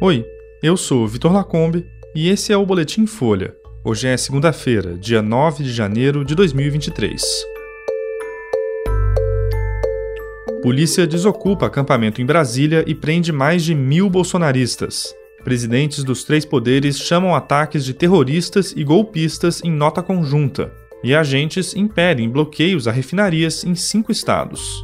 Oi, eu sou Vitor Lacombe e esse é o Boletim Folha. Hoje é segunda-feira, dia 9 de janeiro de 2023. Polícia desocupa acampamento em Brasília e prende mais de mil bolsonaristas. Presidentes dos três poderes chamam ataques de terroristas e golpistas em nota conjunta. E agentes impedem bloqueios a refinarias em cinco estados.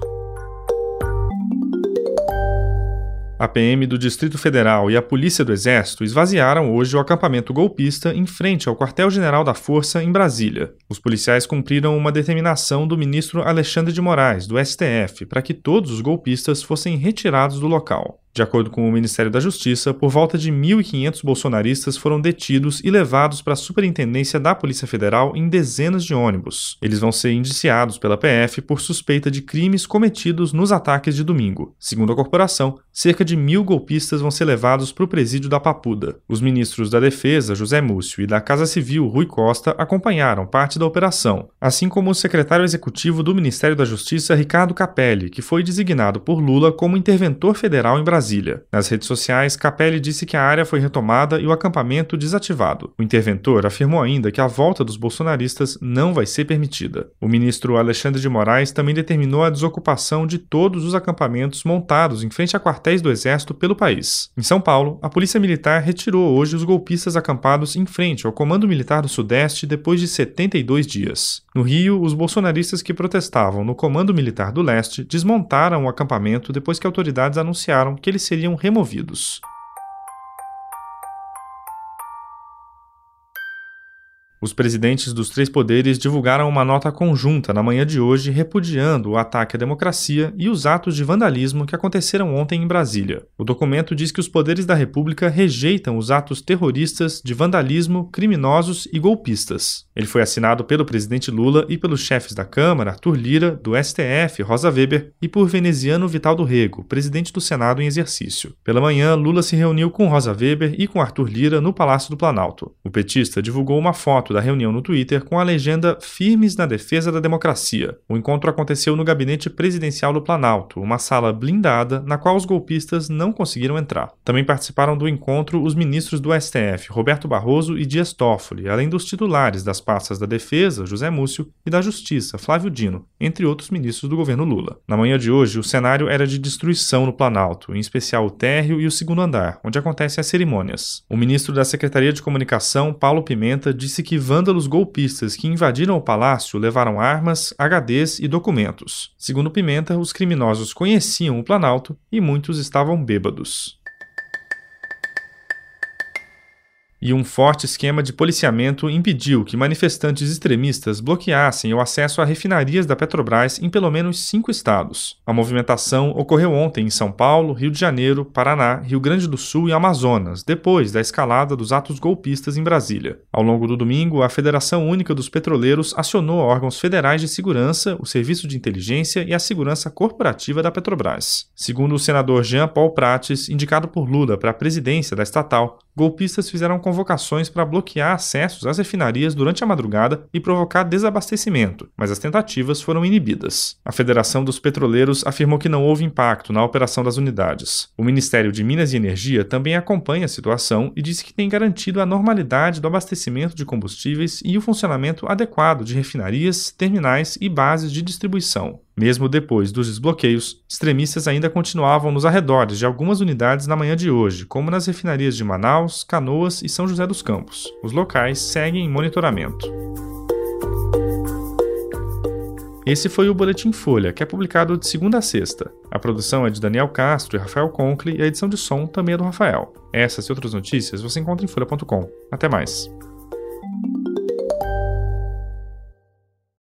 A PM do Distrito Federal e a Polícia do Exército esvaziaram hoje o acampamento golpista em frente ao quartel-general da Força em Brasília. Os policiais cumpriram uma determinação do ministro Alexandre de Moraes, do STF, para que todos os golpistas fossem retirados do local. De acordo com o Ministério da Justiça, por volta de 1.500 bolsonaristas foram detidos e levados para a Superintendência da Polícia Federal em dezenas de ônibus. Eles vão ser indiciados pela PF por suspeita de crimes cometidos nos ataques de domingo. Segundo a corporação, cerca de mil golpistas vão ser levados para o presídio da Papuda. Os ministros da Defesa, José Múcio, e da Casa Civil, Rui Costa, acompanharam parte da operação, assim como o secretário executivo do Ministério da Justiça, Ricardo Capelli, que foi designado por Lula como interventor federal em Brasília. Brasília. Nas redes sociais, Capelli disse que a área foi retomada e o acampamento desativado. O interventor afirmou ainda que a volta dos bolsonaristas não vai ser permitida. O ministro Alexandre de Moraes também determinou a desocupação de todos os acampamentos montados em frente a quartéis do Exército pelo país. Em São Paulo, a Polícia Militar retirou hoje os golpistas acampados em frente ao Comando Militar do Sudeste depois de 72 dias. No Rio, os bolsonaristas que protestavam no Comando Militar do Leste desmontaram o acampamento depois que autoridades anunciaram que eles seriam removidos. Os presidentes dos três poderes divulgaram uma nota conjunta na manhã de hoje repudiando o ataque à democracia e os atos de vandalismo que aconteceram ontem em Brasília. O documento diz que os poderes da República rejeitam os atos terroristas de vandalismo, criminosos e golpistas. Ele foi assinado pelo presidente Lula e pelos chefes da Câmara, Arthur Lira, do STF, Rosa Weber, e por veneziano Vital do Rego, presidente do Senado em exercício. Pela manhã, Lula se reuniu com Rosa Weber e com Arthur Lira no Palácio do Planalto. O petista divulgou uma foto da reunião no Twitter com a legenda Firmes na Defesa da Democracia. O encontro aconteceu no gabinete presidencial do Planalto, uma sala blindada na qual os golpistas não conseguiram entrar. Também participaram do encontro os ministros do STF, Roberto Barroso e Dias Toffoli, além dos titulares das pastas da Defesa, José Múcio, e da Justiça, Flávio Dino, entre outros ministros do governo Lula. Na manhã de hoje, o cenário era de destruição no Planalto, em especial o térreo e o segundo andar, onde acontecem as cerimônias. O ministro da Secretaria de Comunicação, Paulo Pimenta, disse que vândalos golpistas que invadiram o palácio levaram armas, HDs e documentos. Segundo Pimenta, os criminosos conheciam o Planalto e muitos estavam bêbados. E um forte esquema de policiamento impediu que manifestantes extremistas bloqueassem o acesso a refinarias da Petrobras em pelo menos cinco estados. A movimentação ocorreu ontem em São Paulo, Rio de Janeiro, Paraná, Rio Grande do Sul e Amazonas, depois da escalada dos atos golpistas em Brasília. Ao longo do domingo, a Federação Única dos Petroleiros acionou órgãos federais de segurança, o Serviço de Inteligência e a Segurança Corporativa da Petrobras. Segundo o senador Jean Paul Prates, indicado por Lula para a presidência da estatal, golpistas fizeram convocações para bloquear acessos às refinarias durante a madrugada e provocar desabastecimento, mas as tentativas foram inibidas. A Federação dos Petroleiros afirmou que não houve impacto na operação das unidades. O Ministério de Minas e Energia também acompanha a situação e disse que tem garantido a normalidade do abastecimento de combustíveis e o funcionamento adequado de refinarias, terminais e bases de distribuição. Mesmo depois dos desbloqueios, extremistas ainda continuavam nos arredores de algumas unidades na manhã de hoje, como nas refinarias de Manaus, Canoas e São José dos Campos. Os locais seguem em monitoramento. Esse foi o Boletim Folha, que é publicado de segunda a sexta. A produção é de Daniel Castro e Rafael Conkle e a edição de som também é do Rafael. Essas e outras notícias você encontra em folha.com. Até mais.